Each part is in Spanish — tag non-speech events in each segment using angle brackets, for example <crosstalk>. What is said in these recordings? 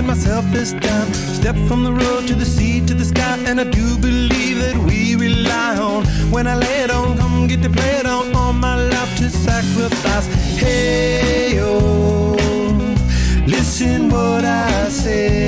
feeling myself this time. Step from the road to the sea to the sky, and I do believe that we rely on. When I lay it on, come get to play it on. All my life to sacrifice. Hey, oh, listen what I say.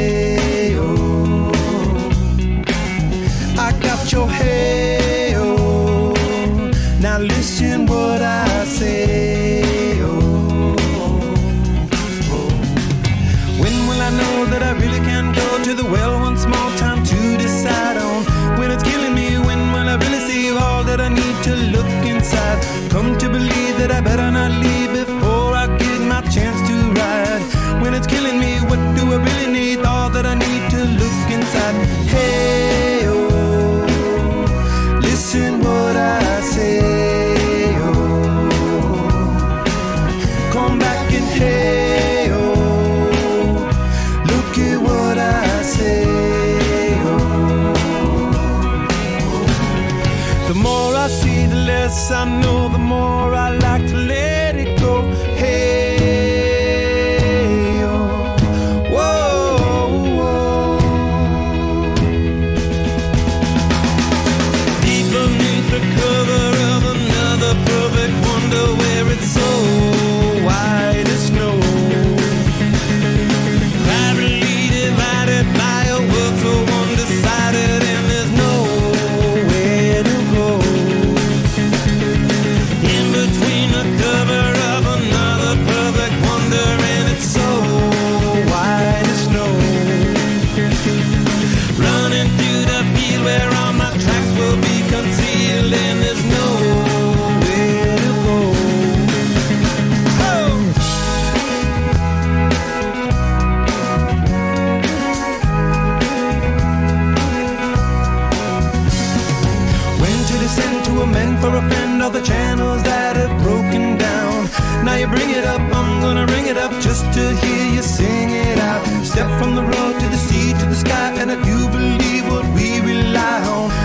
I know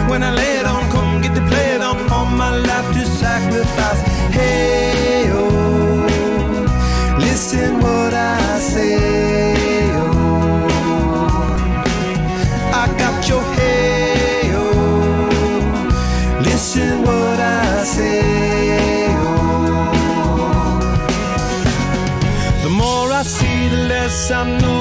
when I lay it on. Come get to play it on. All my life to sacrifice. Hey, oh, listen what I say. Oh, I got your hey, oh, listen what I say. Oh, the more I see, the less I know.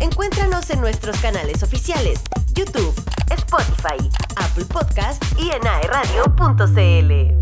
Encuéntranos en nuestros canales oficiales, YouTube, Spotify, Apple Podcast y en aeradio.cl.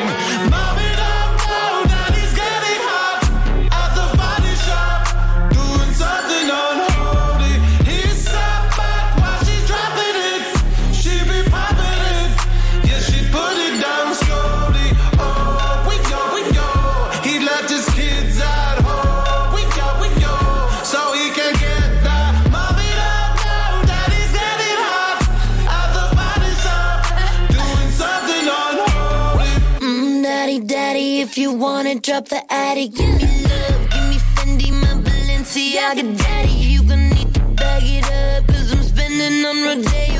You wanna drop the addy, give me love, give me Fendi, my Balenciaga daddy. You gon' need to bag it up, cause I'm spending on Rodeo.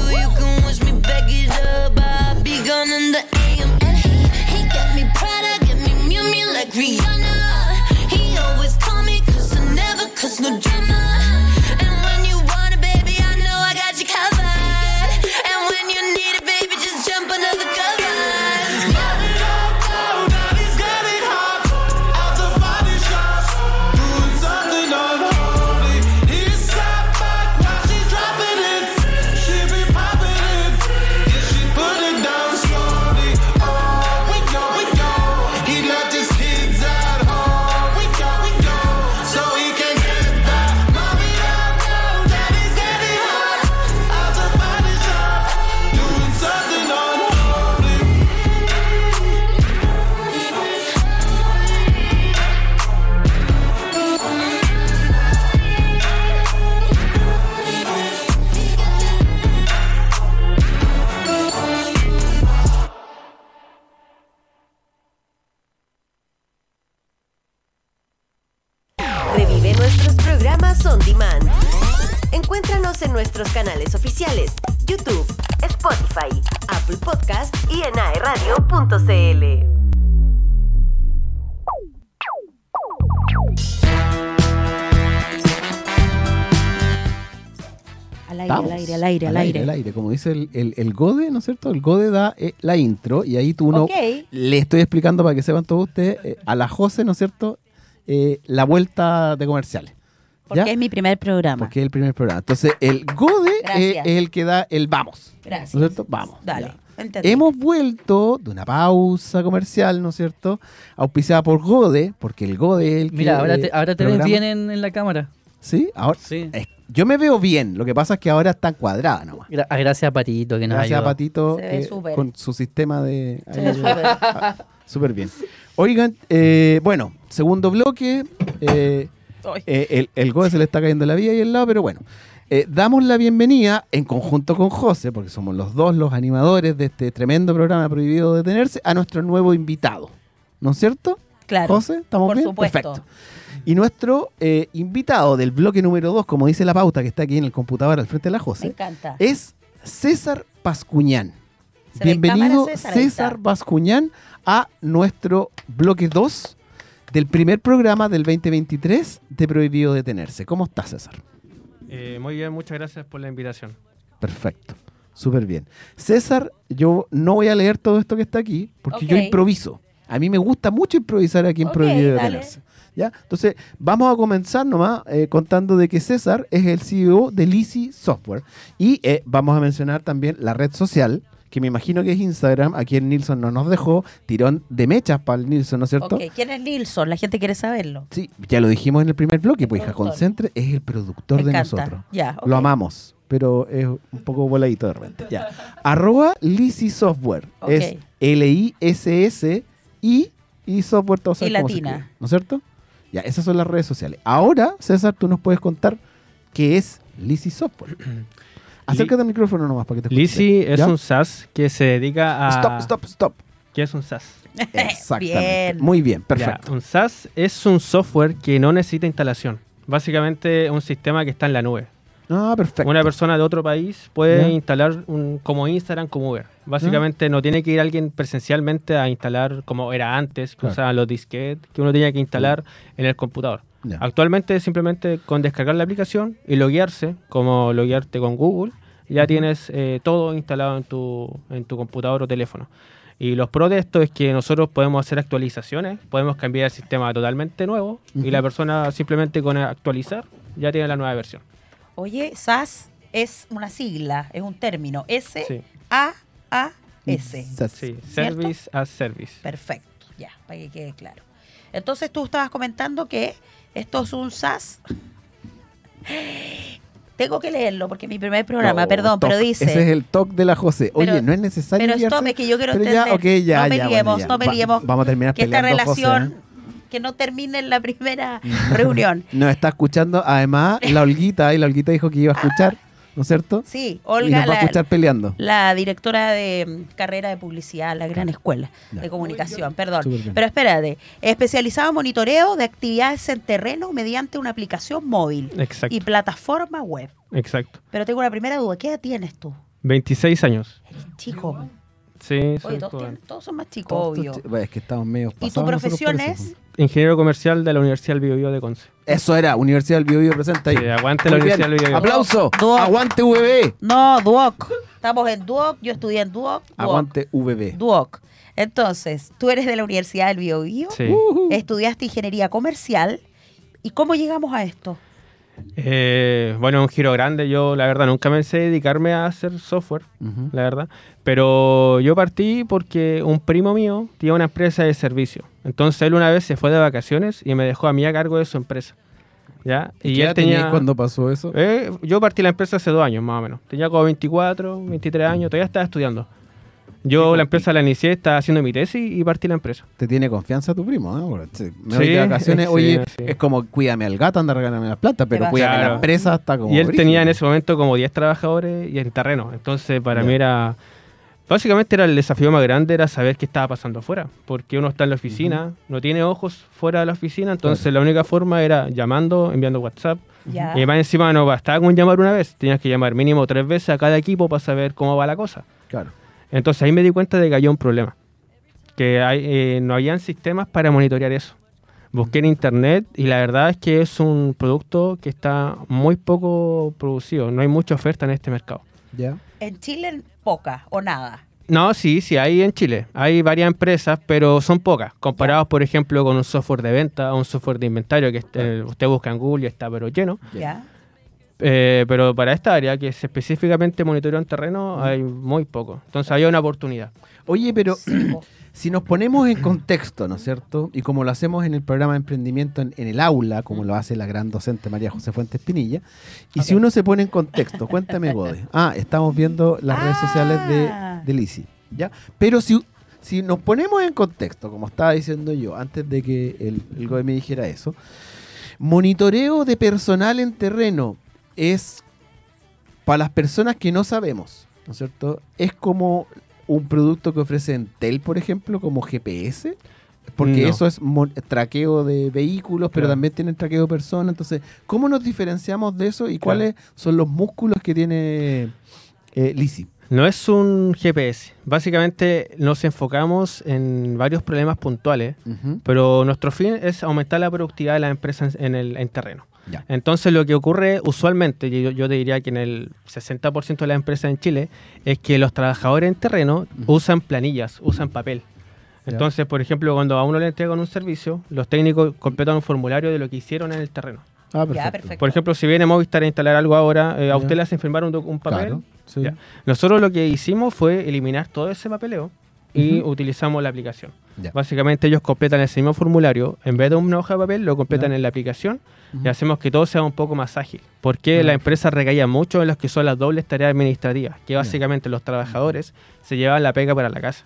Nuestros canales oficiales, YouTube, Spotify, Apple Podcast y en aeradio.cl. Al aire, al aire, al aire, al aire. Al aire, como dice el, el, el Gode, ¿no es cierto? El Gode da eh, la intro y ahí tú uno Ok. le estoy explicando para que sepan todos ustedes eh, a la Jose, ¿no es cierto? Eh, la vuelta de comerciales. Porque ¿Ya? es mi primer programa. Porque es el primer programa. Entonces, el Gode es el que da el vamos. Gracias. ¿No es cierto? Vamos. Dale. Hemos vuelto de una pausa comercial, ¿no es cierto? Auspiciada por Gode, porque el Gode es el que. Mira, ahora te, eh, ahora te ves bien en, en la cámara. ¿Sí? Ahora, Sí. eh, yo me veo bien. Lo que pasa es que ahora está cuadrada nomás. Gra- a gracias a Patito que nos Gracias a. Patito eh, con su sistema de... Súper. <laughs> Súper bien. Oigan, eh, bueno, segundo bloque. eh, eh, el, el Goe se le está cayendo la vida ahí al lado, pero bueno. Eh, damos la bienvenida en conjunto con José, porque somos los dos los animadores de este tremendo programa Prohibido Detenerse, a nuestro nuevo invitado. ¿No es cierto? Claro. José, ¿estamos por bien? supuesto. Perfecto. Y nuestro eh, invitado del bloque número 2, como dice la pauta que está aquí en el computador al frente de la Me José, encanta. es César Pascuñán. Se Bienvenido cámara, César, César está. Bascuñán a nuestro bloque 2 del primer programa del 2023 de Prohibido Detenerse. ¿Cómo estás, César? Eh, muy bien, muchas gracias por la invitación. Perfecto, súper bien. César, yo no voy a leer todo esto que está aquí porque yo improviso. A mí me gusta mucho improvisar aquí en Prohibido dale. Detenerse. ¿Ya? Entonces, vamos a comenzar nomás eh, contando de que César es el CEO de Lisi Software. Y eh, vamos a mencionar también la red social, que me imagino que es Instagram. Aquí el Nilsson no nos dejó. Tirón de mechas para el Nilsson, ¿no es cierto? Ok, ¿quién es Nilsson? La gente quiere saberlo. Sí, ya lo dijimos en el primer bloque, El pues hija, concentre, es el productor Me de encanta. nosotros. Ya. Lo amamos, pero es un poco voladito de repente. Ya. Arroba Lisi Software. Es L-I-S-S y, y software todo sabes Y cómo se latina. escribe, ¿No es cierto? Ya, esas son las redes sociales. Ahora, César, tú nos puedes contar qué es Lisi Software. <clears throat> Acércate al micrófono nomás para que te. Lisi es ¿Ya? un SaaS que se dedica a... Stop, stop, stop. ¿Qué es un SaaS? <laughs> Exactamente. Bien. Muy bien, Ya, perfecto. un SaaS es un software que no necesita instalación. Básicamente un sistema que está en la nube. Ah, perfecto. Una persona de otro país puede Ya. instalar un, como Instagram, como Uber. Básicamente no tiene que ir alguien presencialmente a instalar como era antes, que Claro. usaban los disquetes, que uno tenía que instalar en el computador. Ya. Actualmente simplemente con descargar la aplicación y loguearse, como loguearte con Google, ya tienes eh, todo instalado en tu, en tu computador o teléfono. Y los pros de esto es que nosotros podemos hacer actualizaciones, podemos cambiar el sistema totalmente nuevo y la persona simplemente con actualizar ya tiene la nueva versión. Oye, SAS es una sigla, es un término. S-A-A-S. Sí. Service as service. Perfecto, ya, para que quede claro. Entonces tú estabas comentando que esto es un SAS. Tengo que leerlo porque es mi primer programa, perdón, pero dice. Ese es el talk de la José. Oye, Pero- no es necesario. Pero stop, es que yo quiero entender. ya, ya, no liemos, bueno, no me Va- liemos. Vamos a terminar que esta José, relación, ¿eh? que no termine en la primera <laughs> reunión. Nos está escuchando, además, la Olguita, y la Olguita dijo que iba a escuchar, ¿no es cierto? Sí, y Olga, nos va a la, escuchar peleando. la directora de carrera de publicidad, la gran escuela Ya. de comunicación, perdón. Pero espérate, especializado en monitoreo de actividades en terreno mediante una aplicación móvil Exacto. y plataforma web. Exacto. Pero tengo una primera duda, ¿qué edad tienes tú? 26 años. Eres chico. Sí, Oye, soy todos, tienen- todos son más chicos, Todos obvio. bueno, es que estamos medio ¿Y tu profesión es? Ingeniero comercial de la Universidad del Biobío de Conce. Eso era, Universidad del Biobío presenta ahí. Sí, aguante la bien. Universidad del Biobío. ¡Aplauso! Duoc. ¡Aguante VB! No, Duoc. Estamos en Duoc, yo estudié en Duoc. Duoc. ¡Aguante VB! Duoc. Entonces, tú eres de la Universidad del Biobío, Sí. estudiaste ingeniería comercial. ¿Y cómo llegamos a esto? Eh, bueno, un giro grande. Yo, la verdad, nunca pensé dedicarme a hacer software, Ujú. la verdad. Pero yo partí porque un primo mío tenía una empresa de servicio. Entonces él una vez se fue de vacaciones y me dejó a mí a cargo de su empresa. ¿Ya? ¿Y qué edad tenía... cuando pasó eso? Eh, yo partí la empresa hace dos años, más o menos. Tenía como 24, 23 años, todavía estaba estudiando. Yo la empresa la inicié, estaba haciendo mi tesis y partí la empresa. Te tiene confianza tu primo, ¿eh? Porque, sí, Me Sí, voy de vacaciones, <laughs> sí, oye, sí. es como cuídame al gato, anda regalando las plantas, pero cuídame la empresa hasta como. y él brígido. tenía en ese momento como 10 trabajadores y en terreno. Entonces para mí era... Básicamente era el desafío más grande, era saber qué estaba pasando afuera. Porque uno está en la oficina, no tiene ojos fuera de la oficina, entonces la única forma era llamando, enviando WhatsApp. Ya. Y más encima no bastaba con llamar una vez, tenías que llamar mínimo tres veces a cada equipo para saber cómo va la cosa. Claro. Entonces ahí me di cuenta de que había un problema. Que hay, eh, no habían sistemas para monitorear eso. Busqué en internet y la verdad es que es un producto que está muy poco producido. No hay mucha oferta en este mercado. Ya. En Chile, poca o nada. No, sí, sí, hay en Chile. Hay varias empresas, pero son pocas. Comparados, por ejemplo, con un software de venta o un software de inventario que este- usted busca en Google y está pero lleno. ¿Ya? Eh, pero para esta área, que es específicamente monitoreo en terreno, hay muy poco. Entonces había una oportunidad. Oye, pero <clears throat> si nos ponemos en contexto, ¿no es cierto? Y como lo hacemos en el programa de emprendimiento en, en el aula, como lo hace la gran docente María José Fuentes Pinilla, y si uno se pone en contexto, cuéntame, Gode. <laughs> Ah, estamos viendo las redes sociales de, Ah. de Lisi, ¿ya? Pero si, si nos ponemos en contexto, como estaba diciendo yo, antes de que el, el Gode me dijera eso, monitoreo de personal en terreno es para las personas que no sabemos, ¿no es cierto? Es como un producto que ofrece Entel, por ejemplo, como GPS, porque No. eso es traqueo de vehículos, pero Claro. también tienen traqueo de personas. Entonces, ¿cómo nos diferenciamos de eso y Claro. cuáles son los músculos que tiene eh, Lisi? No es un GPS. Básicamente nos enfocamos en varios problemas puntuales, pero nuestro fin es aumentar la productividad de la empresa en, en el en terreno. Ya. Entonces lo que ocurre usualmente, y yo, yo te diría que en el 60% de las empresas en Chile, es que los trabajadores en terreno usan planillas, usan papel. Ya. Entonces, por ejemplo, cuando a uno le entregan un servicio, los técnicos completan un formulario de lo que hicieron en el terreno. Ah, Ya, perfecto. Por ejemplo, si viene Movistar a instalar algo ahora, eh, a usted le hacen firmar un, un papel. Claro, sí. Nosotros lo que hicimos fue eliminar todo ese papeleo y utilizamos la aplicación. Ya. Básicamente ellos completan ese mismo formulario, en vez de una hoja de papel, lo completan Ya. en la aplicación y hacemos que todo sea un poco más ágil. Porque la empresa recaía mucho en los que son las dobles tareas administrativas, que básicamente los trabajadores se llevaban la pega para la casa.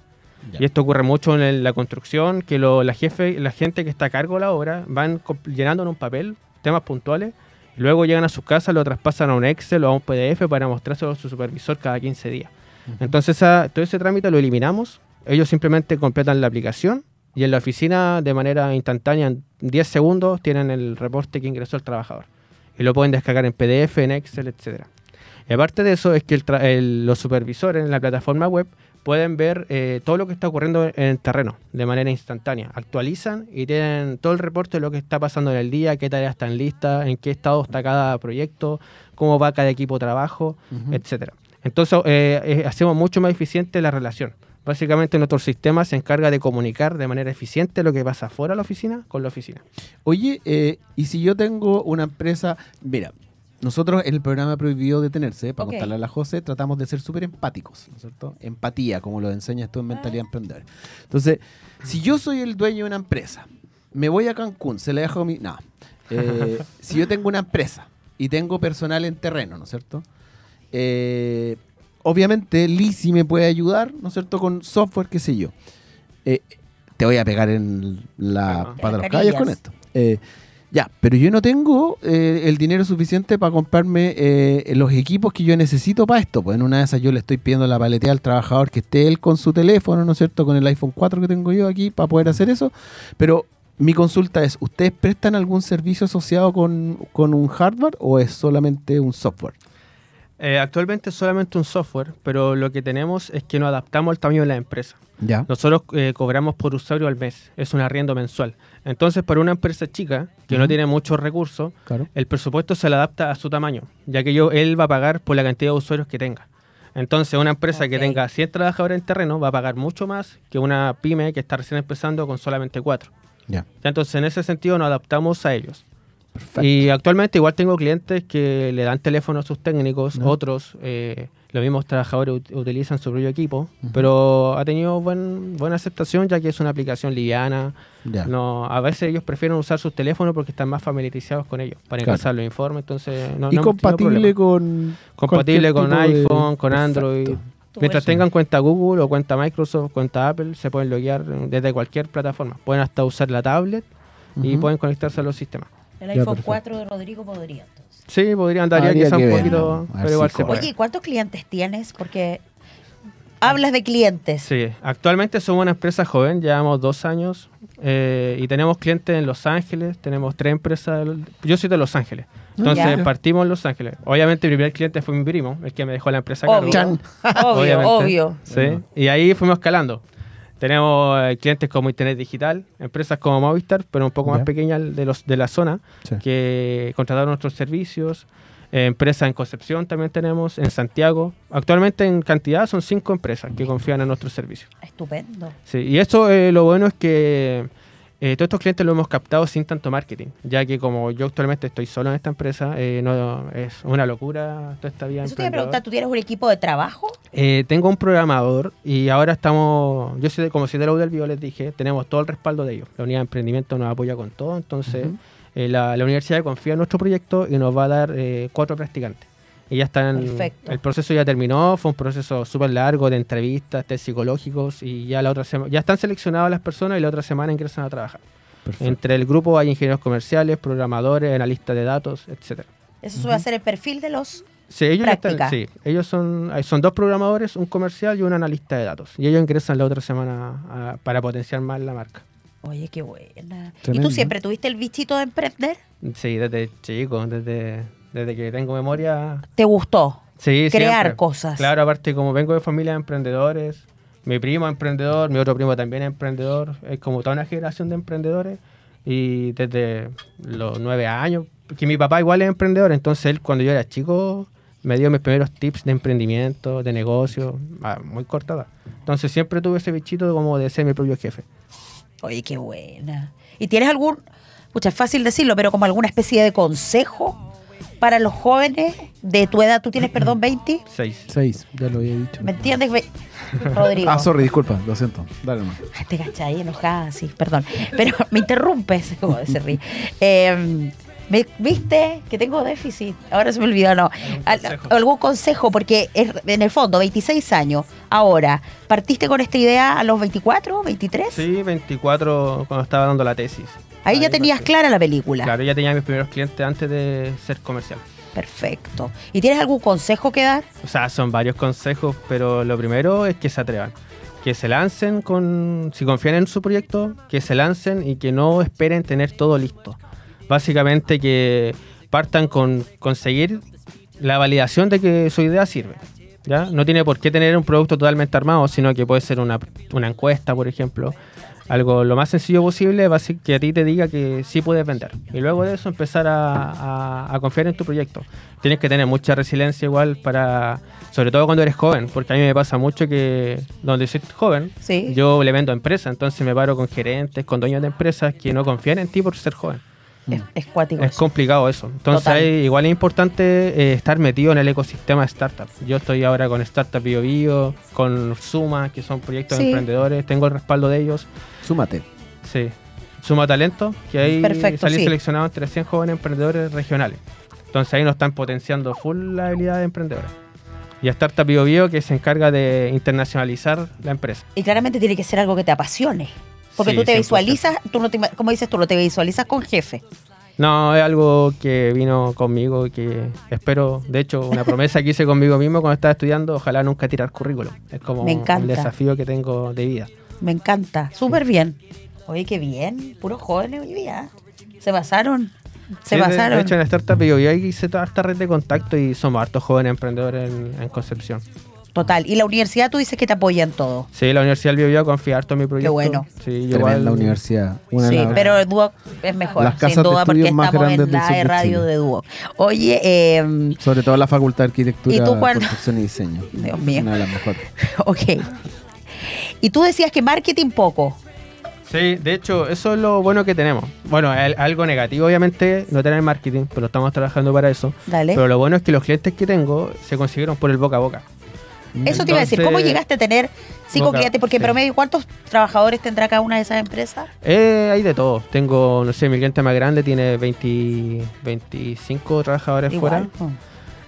Y esto ocurre mucho en el- la construcción, que lo- la, jefe, la gente que está a cargo de la obra van llenando en un papel temas puntuales, y luego llegan a sus casas, lo traspasan a un Excel o a un PDF para mostrárselo a su supervisor cada 15 días. Entonces todo ese trámite lo eliminamos, ellos simplemente completan la aplicación y en la oficina de manera instantánea, en 10 segundos, tienen el reporte que ingresó el trabajador. Y lo pueden descargar en PDF, en Excel, etcétera. Y aparte de eso, es que el tra- el- los supervisores en la plataforma web pueden ver eh, todo lo que está ocurriendo en el terreno de manera instantánea. Actualizan y tienen todo el reporte de lo que está pasando en el día, qué tareas están listas, en qué estado está cada proyecto, cómo va cada equipo de trabajo, etcétera. Entonces, eh, eh, hacemos mucho más eficiente la relación. Básicamente, nuestro sistema se encarga de comunicar de manera eficiente lo que pasa fuera de la oficina con la oficina. Oye, eh, y si yo tengo una empresa, mira, nosotros en el programa Prohibido Detenerse, para Ok. contarle a la José, tratamos de ser súper empáticos, ¿no es cierto? Empatía, como lo enseñas tú en Mentalidad Ah. Emprendedora. Entonces, si yo soy el dueño de una empresa, me voy a Cancún, se le dejo mi... No. Eh, <laughs> si yo tengo una empresa y tengo personal en terreno, ¿no es cierto? Eh, obviamente Lisi me puede ayudar, ¿no es cierto? Con software, qué sé yo. Eh, te voy a pegar en la pata de los caballos con esto. Eh, ya, pero yo no tengo eh, el dinero suficiente para comprarme eh, los equipos que yo necesito para esto. Pues en una de esas yo le estoy pidiendo la paletea al trabajador que esté él con su teléfono, ¿no es cierto? Con el iPhone 4 que tengo yo aquí para poder hacer eso. Pero mi consulta es, ¿ustedes prestan algún servicio asociado con, con un hardware o es solamente un software? Eh, actualmente es solamente un software, pero lo que tenemos es que nos adaptamos al tamaño de la empresa. Ya. Nosotros eh, cobramos por usuario al mes, es un arriendo mensual. Entonces, para una empresa chica que no tiene muchos recursos, Claro. el presupuesto se le adapta a su tamaño, ya que yo, él va a pagar por la cantidad de usuarios que tenga. Entonces, una empresa que tenga 100 trabajadores en terreno va a pagar mucho más que una pyme que está recién empezando con solamente 4. Ya. Entonces, en ese sentido, nos adaptamos a ellos. Perfecto. Y actualmente igual tengo clientes que le dan teléfono a sus técnicos, otros, eh, los mismos trabajadores ut- utilizan su propio equipo, pero ha tenido buen, buena aceptación ya que es una aplicación liviana. Ya. No, a veces ellos prefieren usar sus teléfonos porque están más familiarizados con ellos, para Claro. ingresar los informes, entonces no, y no compatible con... compatible con de- iPhone, con. Android. Mientras eso. tengan cuenta Google o cuenta Microsoft, cuenta Apple, se pueden loguear desde cualquier plataforma. Pueden hasta usar la tablet y pueden conectarse a los sistemas. El iPhone perfecto. 4 de Rodrigo podría entonces. Sí, podrían daría Habría quizá que un ver, poquito, pero si igual se corre. puede. Oye, ¿y ¿cuántos clientes tienes? Porque hablas de clientes. Sí, actualmente somos una empresa joven, llevamos dos años eh, y tenemos clientes en Los Ángeles, tenemos tres empresas, yo soy de Los Ángeles, entonces Ya. partimos en Los Ángeles. Obviamente mi primer cliente fue mi primo, el que me dejó la empresa. Obvio. Obvio, obvio. Sí, y ahí fuimos escalando. Tenemos eh, clientes como Internet Digital, empresas como Movistar, pero un poco más pequeñas de, los, de la zona, Sí. que contrataron nuestros servicios. Eh, empresas en Concepción también tenemos, en Santiago. Actualmente en cantidad son cinco empresas que confían en nuestros servicios. Estupendo. Sí, y esto eh, lo bueno es que eh, todos estos clientes lo hemos captado sin tanto marketing, ya que como yo actualmente estoy solo en esta empresa, eh, no es una locura toda esta vida. Eso te iba a preguntar, ¿tú tienes un equipo de trabajo? Eh, tengo un programador y ahora estamos, yo soy de, como si de la U del Bio les dije, tenemos todo el respaldo de ellos. La unidad de emprendimiento nos apoya con todo, entonces eh, la, la universidad confía en nuestro proyecto y nos va a dar cuatro practicantes. Y ya están, Perfecto. el proceso ya terminó, fue un proceso súper largo de entrevistas, test psicológicos y ya la otra semana, ya están seleccionadas las personas y la otra semana ingresan a trabajar. Perfecto. Entre el grupo hay ingenieros comerciales, programadores, analistas de datos, etcétera. Eso suele ser el perfil de los... Sí, ellos, están- sí, ellos son, son dos programadores, un comercial y un analista de datos. Y ellos ingresan la otra semana a- para potenciar más la marca. Oye, qué buena. ¿Y tú siempre tuviste el bichito de emprender? Sí, desde chico, desde, desde que tengo memoria. ¿Te gustó? Sí, Crear siempre. cosas. Claro, aparte como vengo de familia de emprendedores, mi primo es emprendedor, mi otro primo también es emprendedor, es como toda una generación de emprendedores y desde los nueve años, que mi papá igual es emprendedor, entonces él cuando yo era chico me dio mis primeros tips de emprendimiento, de negocio, a muy corta edad. Entonces siempre tuve ese bichito como de ser mi propio jefe. Oye, qué buena. ¿Y tienes algún, pucha, es fácil decirlo, pero como alguna especie de consejo para los jóvenes de tu edad? ¿Tú tienes, perdón, 20? Seis. Seis, ya lo había dicho. ¿Me entiendes, <laughs> Rodrigo? Ah, sorry, disculpa, lo siento. Dale nomás. Ay, Te cachai, enojada, sí, perdón. Pero <laughs> me interrumpes, <laughs> como se ríe. Eh, ¿me- ¿Viste que tengo déficit? Ahora se me olvidó, no. Al- consejo. algún consejo, porque es, en el fondo, 26 años, Ahora, ¿partiste con esta idea a los 24, 23? Sí, 24 cuando estaba dando la tesis. Ahí ya tenías clara la película. Claro, ya tenía mis primeros clientes antes de ser comercial. Perfecto. ¿Y tienes algún consejo que dar? O sea, son varios consejos, pero lo primero es que se atrevan. Que se lancen con. Si confían en su proyecto, que se lancen y que no esperen tener todo listo. Básicamente que partan con conseguir la validación de que su idea sirve. ¿ya? No tiene por qué tener un producto totalmente armado, sino que puede ser una, una encuesta, por ejemplo. Algo lo más sencillo posible va a ser que a ti te diga que sí puedes vender. Y luego de eso empezar a, a- a confiar en tu proyecto. Tienes que tener mucha resiliencia igual para, sobre todo cuando eres joven, porque a mí me pasa mucho que donde soy joven, Sí. yo le vendo a empresas, entonces me paro con gerentes, con dueños de empresas que no confían en ti por ser joven. Es, es cuático. Es eso. complicado eso. Entonces, ahí igual es importante eh, estar metido en el ecosistema de startup. Yo estoy ahora con Startup Bio Bio, con Suma, que son proyectos Sí. de emprendedores. Tengo el respaldo de ellos. Súmate. Sí. Suma Talento, que ahí Perfecto, salí sí. seleccionado entre 100 jóvenes emprendedores regionales. Entonces ahí nos están potenciando full la habilidad de emprendedores. Y a Startup Bio Bio, que se encarga de internacionalizar la empresa. Y claramente tiene que ser algo que te apasione. Porque Sí, tú te 100%. visualizas, tú no te, como dices tú, no te visualizas con jefe. No, es algo que vino conmigo y que espero, de hecho, una promesa que hice conmigo mismo cuando estaba estudiando, ojalá nunca tirar currículum. Es como Me encanta. el desafío que tengo de vida. Me encanta. Súper bien. Oye, qué bien. Puros jóvenes hoy día. Se pasaron. Se Sí, pasaron. De hecho, en Startup yo, yo hice toda esta red de contacto y somos hartos jóvenes emprendedores en, en Concepción. Total. Y la universidad tú dices que te apoya en todo. Sí, la Universidad del Bio, Bio confía harto en mi proyecto. bueno. Sí, Tremenda igual- universidad. Una sí, de las- pero el Duoc es mejor. Las casas sin de duda, porque estudios más estamos grandes en del la de radio de Duoc. Oye, eh, Sobre todo la Facultad de Arquitectura, ¿Y tú cuándo? Construcción y Diseño. Dios mío. Una de las mejores. <laughs> ok. Y tú decías que marketing poco. Sí, de hecho, eso es lo bueno que tenemos. Bueno, el- algo negativo, obviamente, no tener marketing, pero estamos trabajando para eso. Dale. Pero lo bueno es que los clientes que tengo se consiguieron por el boca a boca. Eso te iba a decir. ¿Cómo llegaste a tener cinco boca- clientes? Porque en sí. promedio, ¿cuántos trabajadores tendrá cada una de esas empresas? Eh, hay de todo. Tengo, no sé, mi cliente más grande tiene 20, 25 trabajadores Igual. fuera.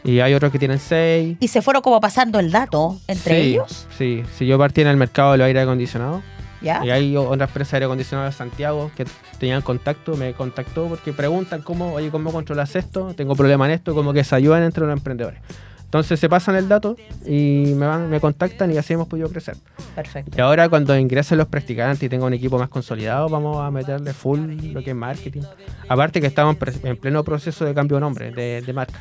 Y hay otros que tienen 6. Y se fueron como pasando el dato entre ellos. Sí, si yo partí en el mercado de los aire acondicionados. ¿Ya? Y hay otra empresa de aire acondicionado de Santiago que tenían contacto, me contactó porque preguntan cómo, oye, ¿cómo controlas esto? Tengo problema en esto, como que se ayudan entre los emprendedores. Entonces se pasan el dato y me van, me contactan y así hemos podido crecer. Perfecto. Y ahora cuando ingresen los practicantes y tenga un equipo más consolidado, vamos a meterle full lo que es marketing. Aparte que estamos en pleno proceso de cambio de nombre, de, de marca.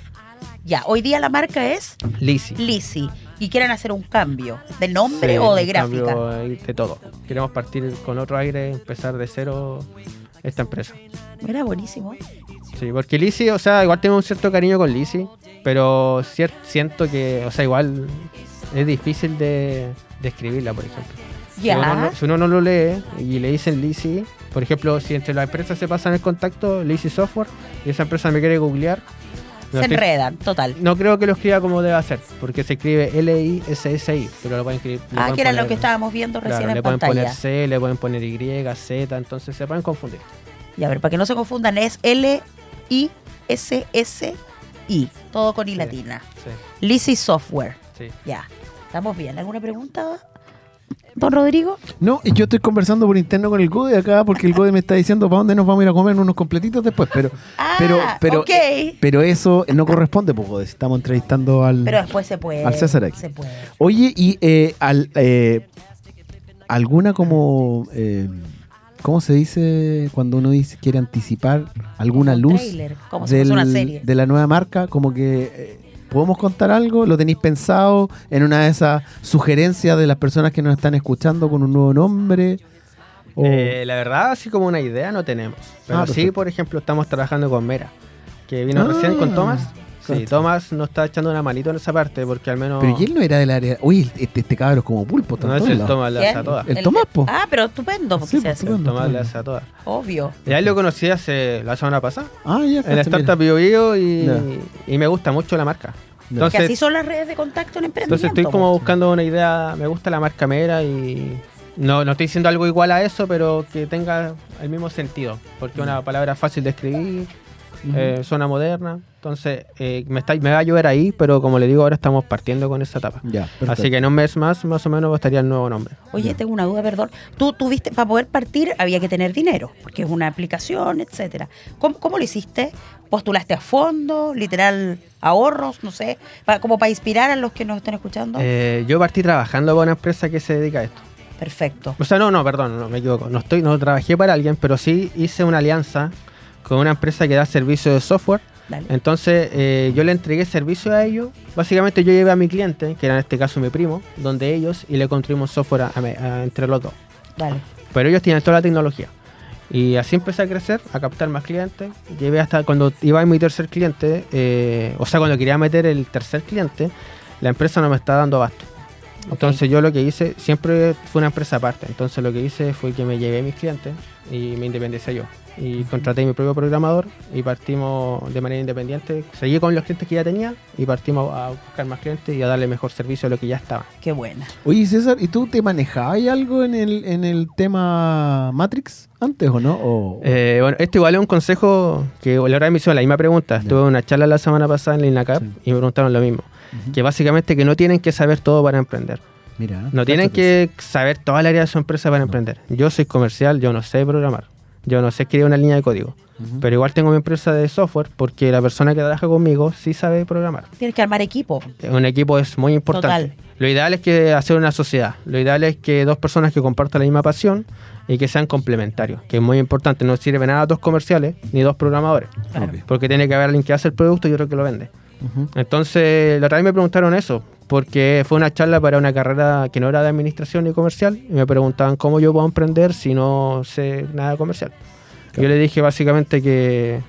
Ya, hoy día la marca es Lisi. Lisi. Y quieren hacer un cambio de nombre Sí, o de gráfica. cambio De todo. Queremos partir con otro aire, empezar de cero esta empresa. Mira, buenísimo. Sí, porque Lisi, o sea, igual tengo un cierto cariño con Lisi, pero siento que, o sea, igual es difícil de, de escribirla, por ejemplo. Si uno, no, si uno no lo lee y le dicen Lisi, por ejemplo, si entre las empresas se pasan el contacto, Lisi Software, y esa empresa me quiere googlear, no, Se estoy- enredan, total. no creo que lo escriba como debe hacer, porque se escribe L-I-S-S-I, pero lo pueden escribir. le Ah, pueden que era lo que estábamos viendo claro, recién le en pueden pantalla. poner C, le pueden poner Y, Z, entonces se pueden confundir. Y a ver, para que no se confundan, es L-I-S-S-I. Todo con I Sí. latina. Sí, Software. sí. Ya. ¿Estamos bien? ¿Alguna pregunta, don Rodrigo? No, y yo estoy conversando por interno con el Gode acá porque el Gode me está diciendo para dónde nos vamos a ir a comer unos completitos después, pero <laughs> Ah, pero pero ok. pero eso no corresponde, pues Gode, estamos entrevistando al Pero después se puede. Al César X. Se puede. Oye, y eh, al, eh, alguna como eh, ¿cómo se dice cuando uno dice quiere anticipar alguna Un luz tráiler, como si fuese una serie. de la nueva marca? Como que eh, ¿Podemos contar algo? ¿Lo tenéis pensado en una de esas sugerencias de las personas que nos están escuchando con un nuevo nombre? O- Eh, la verdad, así como una idea no tenemos. Pero Ah, sí, por ejemplo, estamos trabajando con Mera, que vino Ah, recién con Tomás. Sí. Tomás nos está echando una manito en esa parte, porque al menos... Pero y él no era del área. Oye, este, este cabro es como pulpo. no es el. Tomás, la hace a todas. El Tomás, po. Ah, pero estupendo, porque Sí, se pues, hace. estupendo. Tomás la hace a todas. Obvio. Y a él lo conocí hace la semana pasada, Ah, ya, en la Startup. Bio Bio y, y me gusta mucho la marca. Ya. Que así Entonces, son las redes de contacto en emprendimiento. entonces estoy como buscando una idea, me gusta la marca Mera y no, no estoy diciendo algo igual a eso, pero que tenga el mismo sentido, porque es una palabra fácil de escribir eh, zona moderna. Entonces, eh, me, está, me va a llover ahí, pero como le digo, ahora estamos partiendo con esa etapa. Ya. Así que en un mes más, más o menos, estaría el nuevo nombre. Oye, tengo una duda, perdón. Tú tuviste, para poder partir había que tener dinero, porque es una aplicación, etcétera. ¿Cómo, cómo lo hiciste? ¿Postulaste a fondo? ¿Literal ahorros? No sé, para, como para inspirar a los que nos están escuchando. Eh, yo partí trabajando con una empresa que se dedica a esto. Perfecto. O sea, no, no, perdón, no me equivoco. No estoy, no trabajé para alguien, pero sí hice una alianza con una empresa que da servicio de software. Dale. Entonces eh, yo le entregué servicio a ellos. Básicamente yo llevé a mi cliente, que era en este caso mi primo, donde ellos, y le construimos software a- a- entre los dos. Dale. Pero ellos tienen toda la tecnología. Y así empecé a crecer, a captar más clientes. Llevé hasta cuando iba a mi tercer cliente, eh, o sea, cuando quería meter el tercer cliente, la empresa no me estaba dando abasto. Entonces yo lo que hice, siempre fue una empresa aparte. Entonces lo que hice fue que me llevé a mis clientes y me independicé yo. Y contraté mi propio programador y partimos de manera independiente. Seguí con los clientes que ya tenía y partimos a buscar más clientes y a darle mejor servicio a lo que ya estaba. Qué buena. Oye, César, ¿y tú te manejabas algo en el, en el tema Matrix antes o no? O- Eh, bueno, esto igual es un consejo que la verdad me hicieron la misma pregunta. Estuve en una charla la semana pasada en la INACAP Sí. y me preguntaron lo mismo. Que básicamente que no tienen que saber todo para emprender. Mira, No tienen que saber toda el área de su empresa para emprender. Yo soy comercial, yo no sé programar. Yo no sé escribir una línea de código. Pero igual tengo mi empresa de software porque la persona que trabaja conmigo sí sabe programar. Tienes que armar equipo. Un equipo es muy importante. Total. Lo ideal es que hacer una sociedad. Lo ideal es que dos personas que compartan la misma pasión y que sean complementarios, que es muy importante. No sirve nada dos comerciales ni dos programadores, Claro. Porque tiene que haber alguien que hace el producto y otro que lo vende. Entonces, la otra vez me preguntaron eso, porque fue una charla para una carrera que no era de administración ni comercial, y me preguntaban cómo yo puedo emprender si no sé nada comercial. Yo le dije básicamente que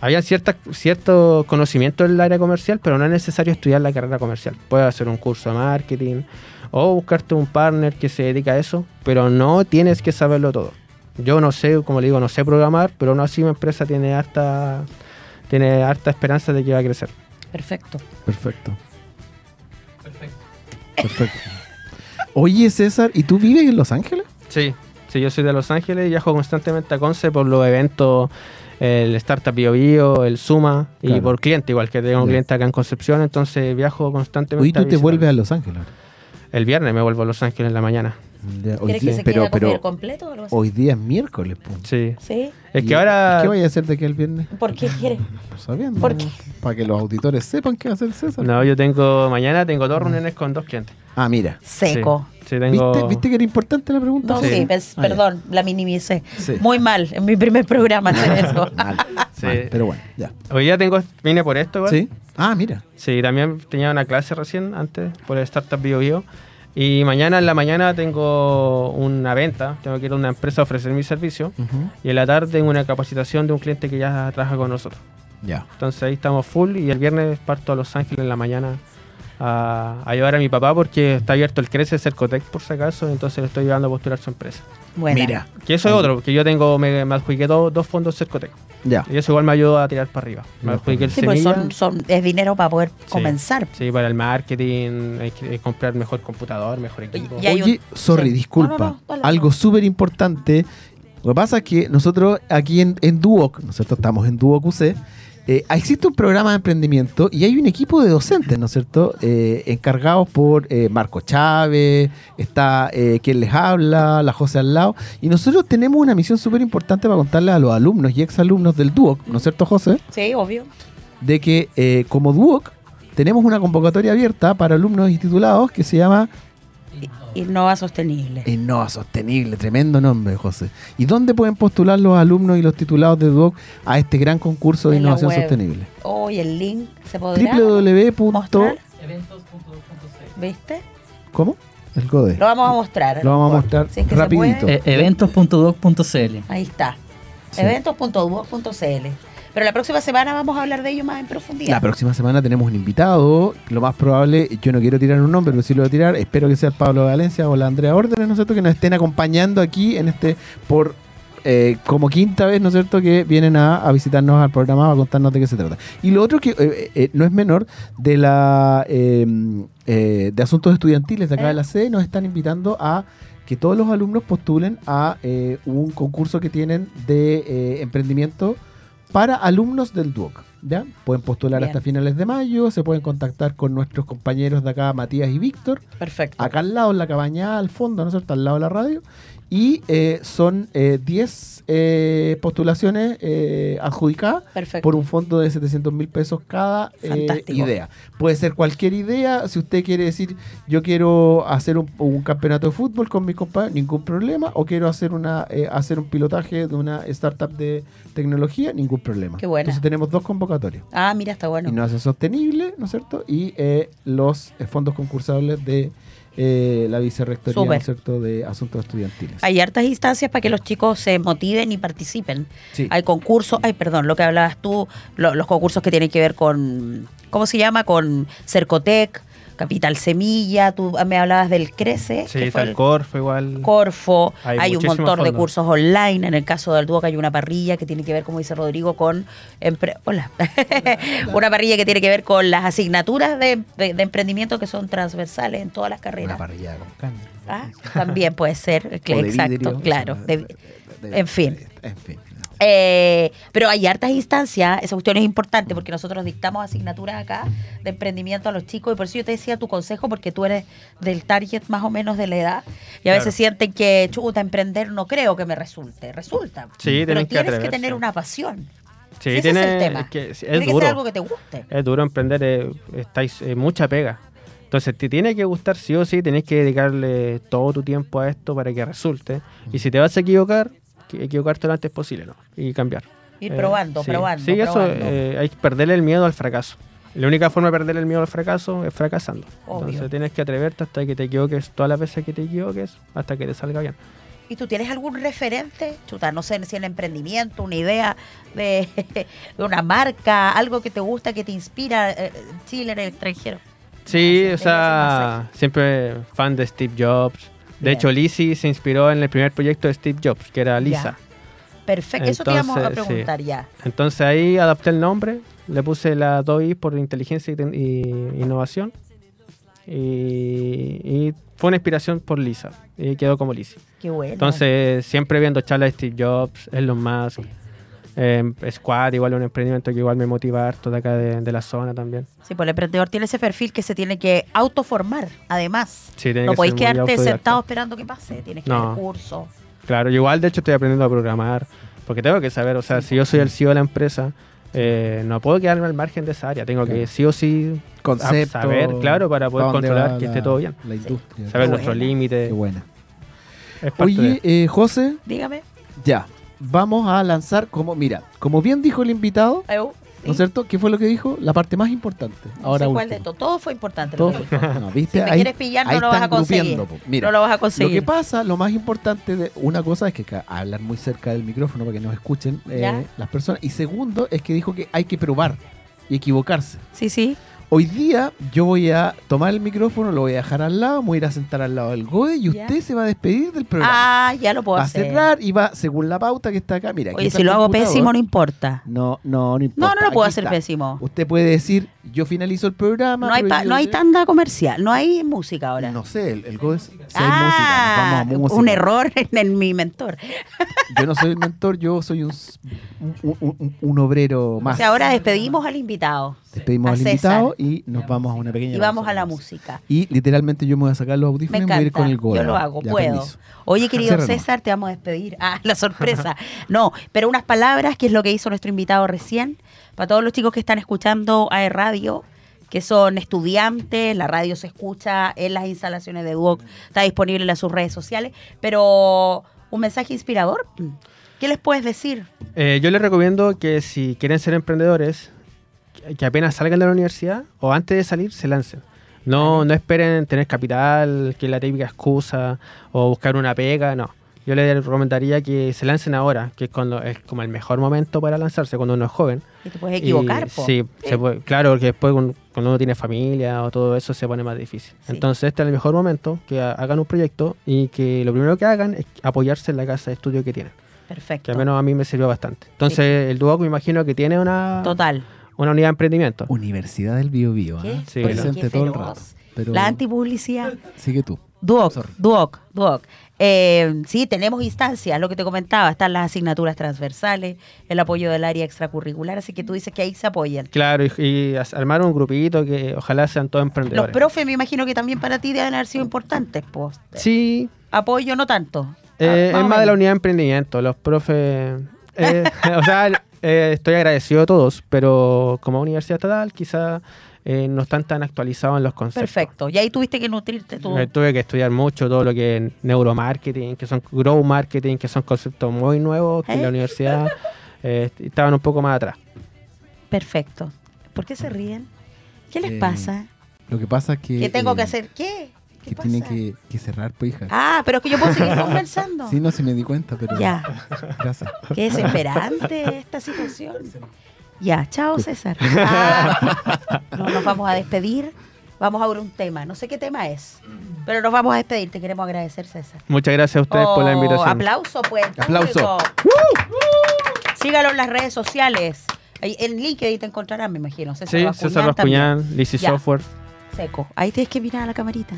había ciertas cierto conocimiento del área comercial, pero no es necesario estudiar la carrera comercial. Puedes hacer un curso de marketing o buscarte un partner que se dedica a eso, pero no tienes que saberlo todo. Yo no sé, como le digo, no sé programar, pero aún así mi empresa tiene harta, tiene harta esperanza de que va a crecer. Perfecto. Perfecto. Perfecto. Oye, César, ¿y tú vives en Los Ángeles? Sí, sí, yo soy de Los Ángeles y viajo constantemente a Conce por los eventos, el Startup Bio Bio, el Suma y por cliente, igual que tengo un cliente acá en Concepción, entonces viajo constantemente. A tú te visitar. vuelves a Los Ángeles. El viernes me vuelvo a Los Ángeles en la mañana. Ya, hoy ¿Quieres día- que se pero, quede a comer pero completo o algo así? hoy día es miércoles. po. Sí. ¿Sí? Es ¿Y- que ahora. ¿Qué vaya a hacer de aquí al viernes? ¿Por qué quieres? Pues sabiendo. ¿Por qué? Para que los auditores sepan qué va a hacer César. No, yo tengo. Mañana tengo dos reuniones con dos clientes. Ah, mira. Seco. Sí, sí, tengo. ¿Viste, ¿Viste que era importante la pregunta? No, Sí. Ah, ya. perdón, la minimicé. Sí. Muy mal, en mi primer programa hacer <laughs> eso. Mal, Sí. mal, pero bueno, ya. Hoy día tengo. Vine por esto, igual. ¿Sí? Ah, mira. Sí, también tenía una clase recién antes por el Startup Bio Bio. Y mañana en la mañana tengo una venta, tengo que ir a una empresa a ofrecer mi servicio. Y en la tarde tengo una capacitación de un cliente que ya trabaja con nosotros. Ya. Entonces ahí estamos full y el viernes parto a Los Ángeles en la mañana a, a llevar a mi papá porque está abierto el Crece Cercotec por si acaso, entonces le estoy llevando a postular su empresa. Buena. Mira. Que eso es otro, que yo tengo, me, me adjudiqué dos, dos fondos Cercotec. Ya. Y eso igual me ayuda a tirar para arriba. Me adjudiqué el Sí, pues semilla. son, son, es dinero para poder comenzar. Sí, para el marketing, hay que comprar mejor computador, mejor equipo. Y hay Oye, un- sorry, sí. disculpa. No, no, no, dale, Algo súper importante. Lo que pasa es que nosotros aquí en, en Duoc, nosotros estamos en Duoc UC, eh, existe un programa de emprendimiento y hay un equipo de docentes, ¿no es cierto?, Eh, encargados por eh, Marco Chávez, está eh, quien les habla, la José al lado, y nosotros tenemos una misión súper importante para contarle a los alumnos y exalumnos del Duoc, ¿no es cierto, José?, Sí, obvio. de que como Duoc tenemos una convocatoria abierta para alumnos y titulados que se llama Innova Sostenible. Innova Sostenible, tremendo nombre, José. ¿Y dónde pueden postular los alumnos y los titulados de DUOC a este gran concurso de En innovación sostenible? Hoy el link se podrá www. mostrar. ¿Viste? ¿Cómo? El CODE. Lo vamos a mostrar. Lo vamos a mostrar Si es que se rapidito. Eh, eventos.doc.cl. Ahí está. Sí. Eventos.duoc.cl. Pero la próxima semana vamos a hablar de ello más en profundidad. La próxima semana tenemos un invitado. Lo más probable, yo no quiero tirar un nombre, pero sí lo voy a tirar. Espero que sea el Pablo Valencia o la Andrea Órdenes, ¿no es cierto? Que nos estén acompañando aquí en este, por eh, como quinta vez, ¿no es cierto? Que vienen a, visitarnos al programa a contarnos de qué se trata. Y lo otro que eh, eh, no es menor, de la eh, eh, de asuntos estudiantiles de acá de la sede, nos están invitando a que todos los alumnos postulen a eh, un concurso que tienen de eh, emprendimiento para alumnos del DUOC. ¿ya? Pueden postular Bien. hasta finales de mayo, se pueden contactar con nuestros compañeros de acá, Matías y Víctor, Perfecto. acá al lado, en la cabaña, al fondo, ¿no es cierto?, al lado de la radio. Y eh, son eh, 10 eh, postulaciones eh, adjudicadas Perfecto. por un fondo de 700 mil pesos cada eh, idea. Puede ser cualquier idea. Si usted quiere decir, yo quiero hacer un, un campeonato de fútbol con mis compañeros, ningún problema. O quiero hacer una eh, hacer un pilotaje de una startup de tecnología, ningún problema. Qué. Entonces tenemos dos convocatorias. Ah, mira, está bueno. Innovación sostenible, ¿no es cierto? Y eh, los eh, fondos concursables de eh, la vicerrectoría, ¿no cierto?, de asuntos estudiantiles. Hay hartas instancias para que los chicos se motiven y participen. Sí. Hay concursos, ay, perdón, lo que hablabas tú, lo- los concursos que tienen que ver con, ¿cómo se llama? Con Cercotec, Capital Semilla, tú me hablabas del Crece, Sí, está el Corfo igual. Corfo, Hay hay, un montón de cursos online. En el caso del Duoc hay una parrilla que tiene que ver, como dice Rodrigo, con empre- Hola. <laughs> una parrilla que tiene que ver con las asignaturas de, de- de emprendimiento que son transversales en todas las Una carreras. parrilla con carne. Ah, también puede ser, O de exacto, vidrio, claro. o sea, de- de- de- en fin. En fin. Eh, pero hay hartas instancias, esa cuestión es importante porque nosotros dictamos asignaturas acá de emprendimiento a los chicos y por eso yo te decía tu consejo porque tú eres del target más o menos de la edad y a Claro. veces sienten que chuta emprender no creo que me resulte, resulta. Sí, pero que tienes que tener una pasión. Sí, Si ese es el tema. es que sí, Tiene es que duro. ser algo que te guste. Es duro emprender, eh, estáis eh, mucha pega. Entonces te tiene que gustar sí o sí, tenés que dedicarle todo tu tiempo a esto para que resulte. Y si te vas a equivocar, equivocarte lo antes posible, ¿no? Y cambiar. Ir Eh, probando, sí. probando, Sí, eso eh, hay que perderle el miedo al fracaso. La única forma de perder el miedo al fracaso es fracasando. Obvio. Entonces tienes que atreverte hasta que te equivoques, todas las veces que te equivoques, hasta que te salga bien. ¿Y tú tienes algún referente? Chuta, no sé si en emprendimiento, una idea de, <laughs> de una marca, algo que te gusta, que te inspira eh, Chile en el extranjero. Sí, o sea, siempre fan de Steve Jobs. De hecho, Lizzie se inspiró en el primer proyecto de Steve Jobs, que era Ya. Lisa. Perfecto, eso te íbamos a sí. preguntar ya. Entonces ahí adapté el nombre, le puse la 2i por inteligencia y innovación. Y, y fue una inspiración por Lisa. Y quedó como Lizzie. Qué bueno. Entonces, siempre viendo charlas de Steve Jobs, Elon Musk, eh, Squad, igual un emprendimiento que igual me motiva harto de acá de, de la zona también. Sí, pues el emprendedor tiene ese perfil que se tiene que autoformar, además. Sí, tiene no que podéis ser quedarte sentado esperando que pase, tienes que No. dar cursos. Claro, yo igual de hecho estoy aprendiendo a programar, porque tengo que saber, o sea, si yo soy el CEO de la empresa, eh, no puedo quedarme al margen de esa área, tengo que sí o sí Concepto. saber, claro, para poder controlar que esté todo bien. La industria. saber nuestros límites. Qué buena. Oye, de- eh, José, Dígame. ya. Vamos a lanzar como, mira, como bien dijo el invitado, ¿no es cierto? ¿Qué fue lo que dijo? La parte más importante. No Ahora sé cuál de todo. Todo fue importante. Todo lo que fue- dijo. <laughs> no, ¿viste? Si me Ahí- quieres pillar, no lo vas a conseguir. Mira, no lo vas a Lo conseguir. que pasa, lo más importante de una cosa es que hablar muy cerca del micrófono para que nos escuchen eh, las personas. Y segundo es que dijo que hay que probar y equivocarse. Sí, sí. Hoy día yo voy a tomar el micrófono, lo voy a dejar al lado, me voy a ir a sentar al lado del GOE y Ya. usted se va a despedir del programa. Ah, ya lo puedo va a hacer. cerrar y va, según la pauta que está acá, mira. Oye, si lo hago pésimo, no importa. No, no, no importa. No, no lo puedo Aquí hacer está. pésimo. Usted puede decir, yo finalizo el programa. No hay, pa- no hay tanda comercial, no hay música ahora. No sé, el, el GOE es- ah, música, vamos a un error en, el- mi mentor. Yo no soy el mentor, yo soy un, s- un, un- un- un obrero más. O sea, ahora despedimos al invitado. Despedimos a al invitado y nos vamos a una pequeña Y vamos a la música. Y literalmente yo me voy a sacar los Me audífonos y me voy a ir con el GOE. Yo lo hago, Ya, puedo. permiso. Oye, querido. César, te vamos a despedir. Ah, la sorpresa. <laughs> No, pero unas palabras, que es lo que hizo nuestro invitado recién, para todos los chicos que están escuchando a Radio, que son estudiantes, la radio se escucha en las instalaciones de Duoc, está disponible en sus redes sociales, pero un mensaje inspirador. ¿Qué les puedes decir? Eh, yo les recomiendo que si quieren ser emprendedores, que- que apenas salgan de la universidad o antes de salir se lancen. No, no esperen tener capital, que es la típica excusa, o buscar una pega, no. Yo les recomendaría que se lancen ahora, que es, cuando, es como el mejor momento para lanzarse cuando uno es joven. Que te puedes equivocar, Y po. Sí, se puede- claro, porque después cuando uno tiene familia o todo eso se pone más difícil. Sí. Entonces este es el mejor momento que ha- hagan un proyecto y que lo primero que hagan es apoyarse en la casa de estudio que tienen. Que Perfecto. al menos a mí me sirvió bastante. Entonces el Duoc me imagino que tiene una, Total. Una unidad de emprendimiento. Universidad del Bio Bio. ¿Qué? Sí, Oye, claro. Presente qué todo el rato. pero La antipublicidad. sigue tú. Duoc, Sorry. Duoc, Duoc. Eh, sí, tenemos instancias, lo que te comentaba, están las asignaturas transversales, el apoyo del área extracurricular, así que tú dices que ahí se apoyan. Claro, y, y armar un grupito que ojalá sean todos Los emprendedores. profes me imagino que también para ti deben haber sido importantes, pues. Sí, Apoyo no tanto. eh, Ah, es más de la unidad de emprendimiento. Los profes. eh, <laughs> o sea, eh, estoy agradecido a todos, pero como universidad estatal, quizá eh, no están tan actualizados en los conceptos. Perfecto. Y ahí tuviste que nutrirte tú. Eh, tuve que estudiar mucho todo lo que es neuromarketing, que son grow marketing, que son conceptos muy nuevos que en ¿Eh? la universidad eh, estaban un poco más atrás. Perfecto. ¿Por qué se ríen? ¿Qué les Eh, pasa? Lo que pasa es que. ¿Qué tengo eh, que hacer? ¿Qué? ¿Qué Que pasa? tiene que, que cerrar, pues, hija. Ah, pero es que yo puedo seguir <laughs> conversando. Sí, no se me di cuenta, pero. Ya. Gracias. Qué desesperante esta situación. Ya, chao César. <laughs> Ah, no nos vamos a despedir. Vamos a ver un tema. No sé qué tema es, pero nos vamos a despedir. Te queremos agradecer, César. Muchas gracias a ustedes por la Oh, invitación. Aplauso, pues. Aplauso. público. Sígalo en las redes sociales. En LinkedIn te encontrarán, me imagino. César Sí, Bascuñán César. Bascuñán, Lizzy Ya. Software. Seco. Ahí tienes que mirar a la camarita.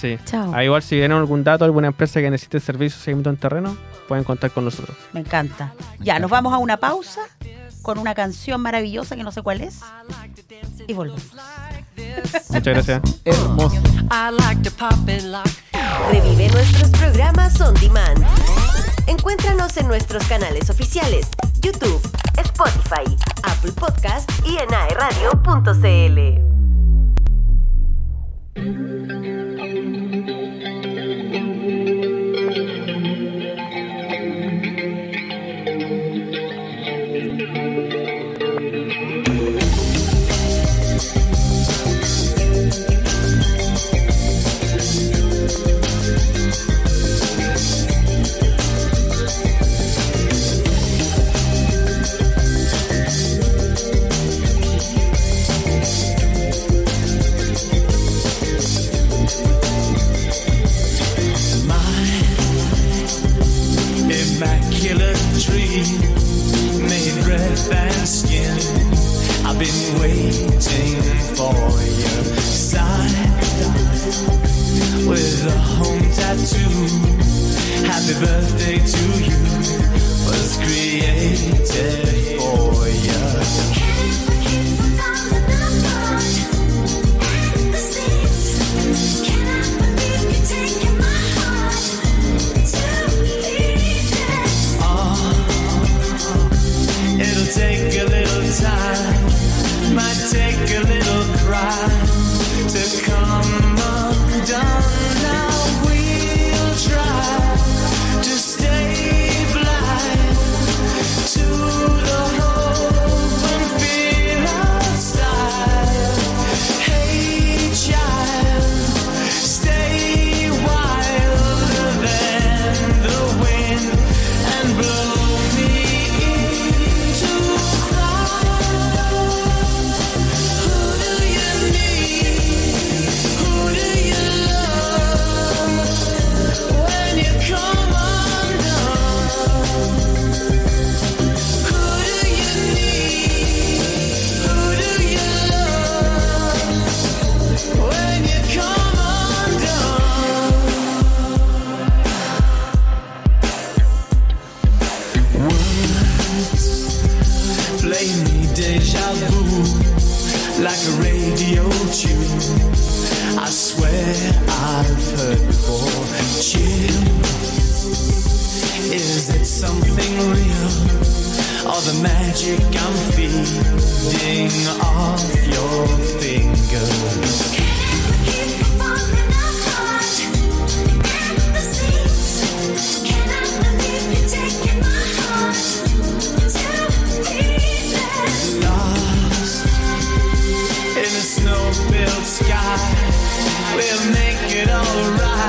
Sí. Chao. Ah, igual si tienen algún dato, alguna empresa que necesite servicios seguimiento en terreno, pueden contar con nosotros. Me encanta. Ya, nos vamos a una pausa con una canción maravillosa que no sé cuál es. Y volvemos. Muchas gracias. <laughs> Hermoso. I like to pop it lock. Revive nuestros programas on demand. Encuéntranos en nuestros canales oficiales, YouTube, Spotify, Apple Podcast y en aeradio.cl.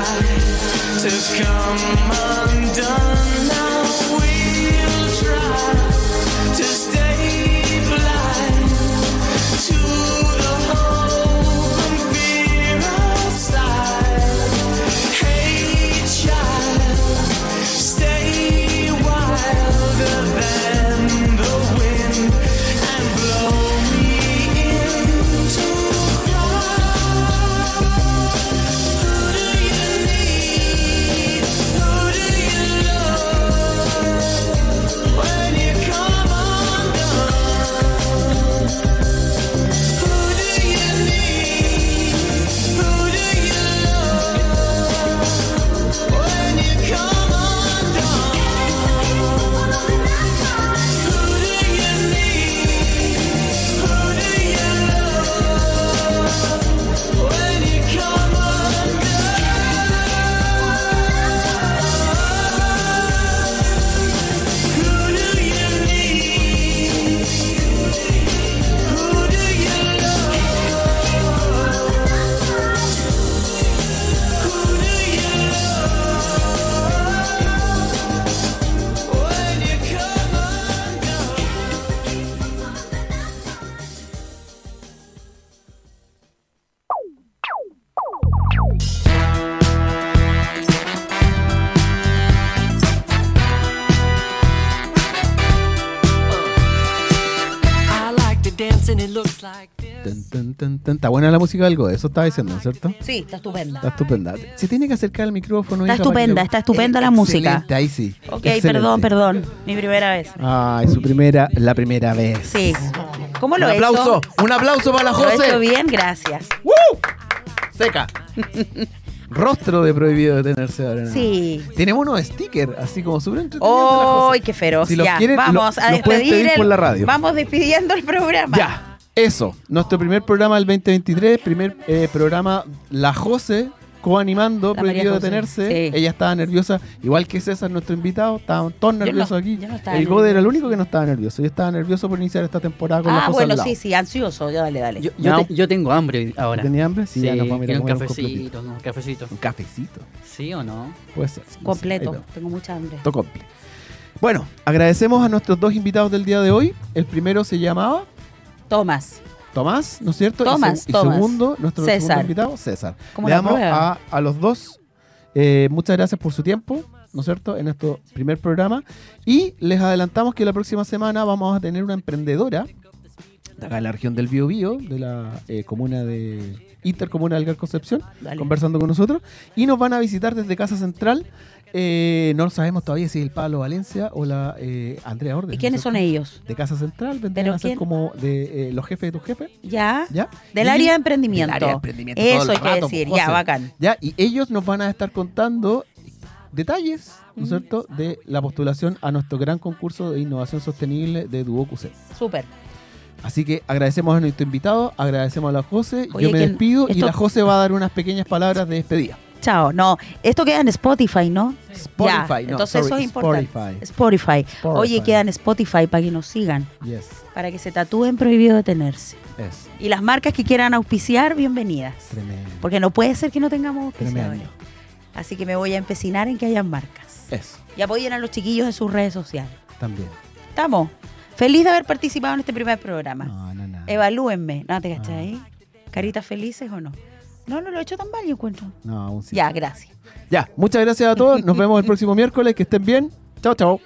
to come undone. Tan, tan, tan, tan. Está buena la música Gode, eso estaba diciendo, ¿cierto? Sí, está estupenda. Está estupenda. Se tiene que acercar el micrófono. Está estupenda, está estupenda la música. Ahí sí. Ok, Excelente. perdón, perdón. Mi primera vez. Ay, su primera, la primera vez. Sí. ¿Cómo lo un he aplauso, hecho? un aplauso para la Lo he hecho José. bien, gracias. Seca. Rostro de prohibido detenerse ahora. Sí. Tenemos unos stickers, así como súper entretenidos José. ¡Ay, qué feroz! Si los ya, quieren, vamos lo- a despedir pedir el, por la radio. Vamos despidiendo el programa. Ya, eso. Nuestro primer programa del 2023, primer eh, programa La José coanimando, La prohibido detenerse. sí. Ella estaba nerviosa, igual que César, nuestro invitado. Estaban todos no- nerviosos aquí. no estaba el Gode era el único que no estaba nervioso. Yo estaba nervioso por iniciar esta temporada con la Ah, José bueno, al lado. sí, sí, ansioso. Ya, dale, dale. Yo, yo, No. te- yo tengo hambre ahora. ¿Tenía hambre? Sí, Sí, ya nos vamos a ir a quiero un cafecito, un cafecito. Un cafecito. ¿Sí o no? Puede ser. no sé, ahí Completo. Tengo mucha hambre. Todo comple. Bueno, agradecemos a nuestros dos invitados del día de hoy. El primero se llamaba Tomás. Tomás, ¿no es cierto? Y Tomás, y, Tomás. segundo, nuestro César. segundo invitado, César. Le damos a, a los dos eh, muchas gracias por su tiempo, ¿no es cierto? En nuestro primer programa. Y les adelantamos que la próxima semana vamos a tener una emprendedora de acá en la región del Biobío, de la eh, comuna de Intercomuna del Gar Concepción, Dale. conversando con nosotros. Y nos van a visitar desde Casa Central. Eh, no sabemos todavía si es el Pablo Valencia o la eh, Andrea Orden. ¿Y ¿no quiénes es son ellos? De Casa Central, vendrían ¿Pero a ser quién? como de eh, los jefes de tus jefes. Ya. ¿Ya? Del área de emprendimiento. Del área de emprendimiento Eso hay que decir. pues, Ya, bacán. Ya, y ellos nos van a estar contando detalles, ¿no es Mm. cierto?, de la postulación a nuestro gran concurso de innovación sostenible de DuoQC. Súper. Así que agradecemos a nuestro invitado, agradecemos a la José, Oye, yo me ¿quién- despido y la José va a dar unas pequeñas palabras de despedida. Chao. No, esto queda en Spotify, ¿no? Spotify, Ya, no, entonces sorry, eso es importante. Spotify. Spotify. Spotify. Oye, queda en Spotify para que nos sigan. Yes, Para que se tatúen prohibido detenerse. es Y las marcas que quieran auspiciar, bienvenidas. tremendo. Porque no puede ser que no tengamos auspiciadores. Tremendo. Así que me voy a empecinar en que hayan marcas. Eso, Y apoyen a los chiquillos en sus redes sociales. también. Estamos. Feliz de haber participado en este primer programa. No, no, no. Evalúenme. ¿No te cachai Ah. ahí? ¿Caritas felices o no? No, no lo he hecho tan mal, yo encuentro. No, aún sí. Ya, gracias. Ya, muchas gracias a todos. Nos vemos el próximo miércoles. Que estén bien. Chao, chao.